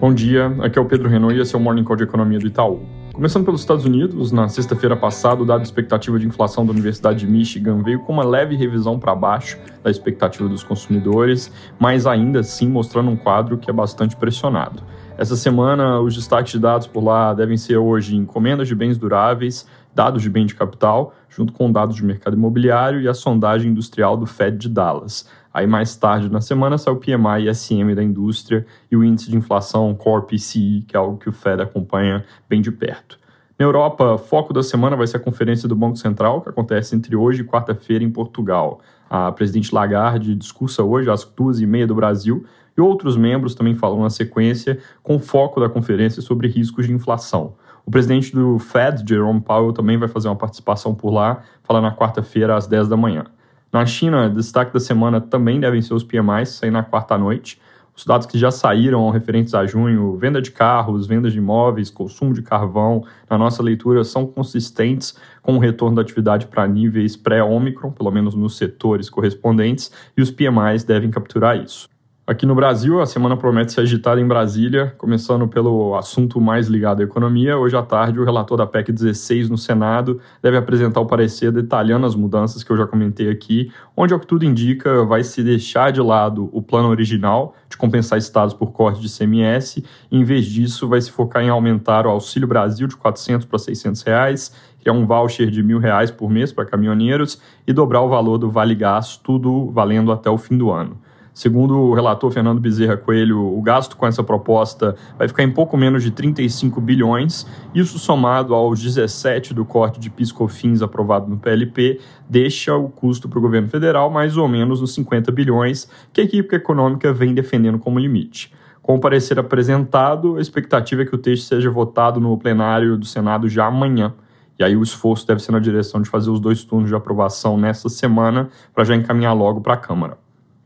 Bom dia, aqui é o Pedro Renault e esse é o Morning Call de Economia do Itaú. Começando pelos Estados Unidos, na sexta-feira passada, o dado de expectativa de inflação da Universidade de Michigan veio com uma leve revisão para baixo da expectativa dos consumidores, mas ainda assim mostrando um quadro que é bastante pressionado. Essa semana, os destaques de dados por lá devem ser hoje encomendas de bens duráveis, dados de bem de capital, junto com dados de mercado imobiliário e a sondagem industrial do Fed de Dallas. Aí mais tarde na semana sai o PMI e SM da indústria e o índice de inflação Core PCI, que é algo que o Fed acompanha bem de perto. Na Europa, foco da semana vai ser a conferência do Banco Central, que acontece entre hoje e quarta-feira em Portugal. A presidente Lagarde discursa hoje às duas e meia do Brasil e outros membros também falam na sequência, com foco da conferência sobre riscos de inflação. O presidente do Fed, Jerome Powell, também vai fazer uma participação por lá, falar na quarta-feira às 10 da manhã. Na China, destaque da semana também devem ser os PMIs, sair na quarta-noite. Os dados que já saíram referentes a junho, venda de carros, venda de imóveis, consumo de carvão, na nossa leitura, são consistentes com o retorno da atividade para níveis pré-Omicron, pelo menos nos setores correspondentes, e os PMIs devem capturar isso. Aqui no Brasil, a semana promete ser agitada em Brasília, começando pelo assunto mais ligado à economia. Hoje à tarde, o relator da PEC 16 no Senado deve apresentar o parecer detalhando as mudanças que eu já comentei aqui, onde, ao que tudo indica, vai se deixar de lado o plano original de compensar estados por corte de CMS, e, em vez disso, vai se focar em aumentar o Auxílio Brasil de 400 para 600 reais, que é um voucher de mil reais por mês para caminhoneiros, e dobrar o valor do Vale Gás, tudo valendo até o fim do ano. Segundo o relator Fernando Bezerra Coelho, o gasto com essa proposta vai ficar em pouco menos de 35 bilhões. Isso somado aos 17 do corte de piscofins aprovado no PLP, deixa o custo para o governo federal mais ou menos nos 50 bilhões, que a equipe econômica vem defendendo como limite. Com o parecer apresentado, a expectativa é que o texto seja votado no plenário do Senado já amanhã. E aí o esforço deve ser na direção de fazer os dois turnos de aprovação nessa semana para já encaminhar logo para a Câmara.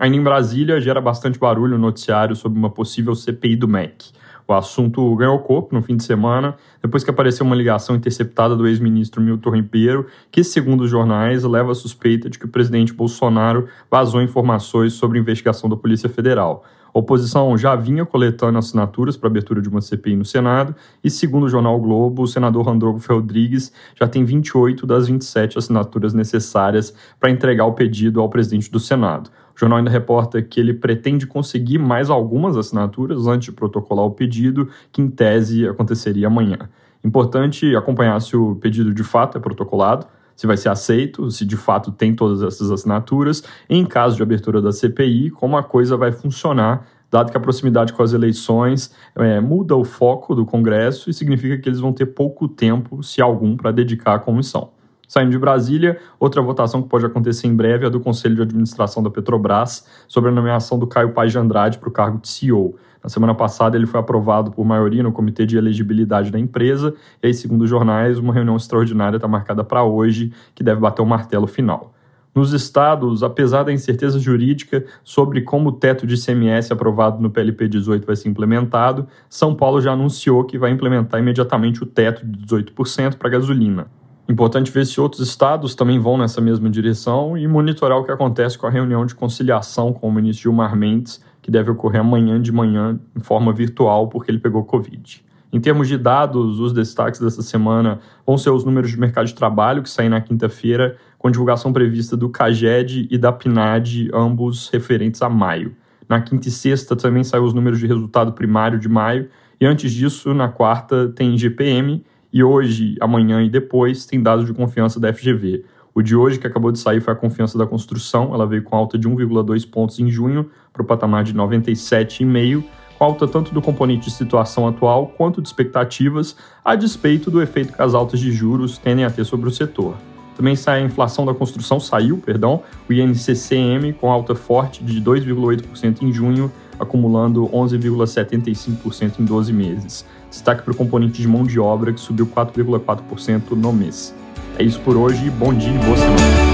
Ainda em Brasília, gera bastante barulho no noticiário sobre uma possível CPI do MEC. O assunto ganhou corpo no fim de semana, depois que apareceu uma ligação interceptada do ex-ministro Milton Ribeiro, que, segundo os jornais, leva a suspeita de que o presidente Bolsonaro vazou informações sobre a investigação da Polícia Federal. A oposição já vinha coletando assinaturas para abertura de uma CPI no Senado e, segundo o jornal Globo, o senador Randolfo Rodrigues já tem 28 das 27 assinaturas necessárias para entregar o pedido ao presidente do Senado. O jornal ainda reporta que ele pretende conseguir mais algumas assinaturas antes de protocolar o pedido, que em tese aconteceria amanhã. Importante acompanhar se o pedido de fato é protocolado se vai ser aceito, se de fato tem todas essas assinaturas, em caso de abertura da CPI, como a coisa vai funcionar, dado que a proximidade com as eleições é, muda o foco do Congresso e significa que eles vão ter pouco tempo, se algum, para dedicar à comissão. Saindo de Brasília, outra votação que pode acontecer em breve é do Conselho de Administração da Petrobras sobre a nomeação do Caio Paz de Andrade para o cargo de CEO. Na semana passada, ele foi aprovado por maioria no Comitê de Elegibilidade da empresa, e aí, segundo os jornais, uma reunião extraordinária está marcada para hoje, que deve bater o martelo final. Nos estados, apesar da incerteza jurídica sobre como o teto de ICMS aprovado no PLP 18 vai ser implementado, São Paulo já anunciou que vai implementar imediatamente o teto de 18% para gasolina. Importante ver se outros estados também vão nessa mesma direção e monitorar o que acontece com a reunião de conciliação com o ministro Gilmar Mendes, que deve ocorrer amanhã de manhã em forma virtual, porque ele pegou Covid. Em termos de dados, os destaques dessa semana vão ser os números de mercado de trabalho, que saem na quinta-feira, com divulgação prevista do CAGED e da PNAD, ambos referentes a maio. Na quinta e sexta também saem os números de resultado primário de maio, e antes disso, na quarta, tem GPM e hoje, amanhã e depois tem dados de confiança da FGV. O de hoje, que acabou de sair, foi a confiança da construção. Ela veio com alta de 1,2 pontos em junho, para o patamar de 97,5, com alta tanto do componente de situação atual quanto de expectativas, a despeito do efeito que as altas de juros tendem a ter sobre o setor. Também sai a inflação da construção, saiu, perdão, o INCCM com alta forte de 2,8% em junho, acumulando 11,75% em 12 meses. Destaque para o componente de mão de obra, que subiu 4,4% no mês. É isso por hoje, bom dia e boa semana.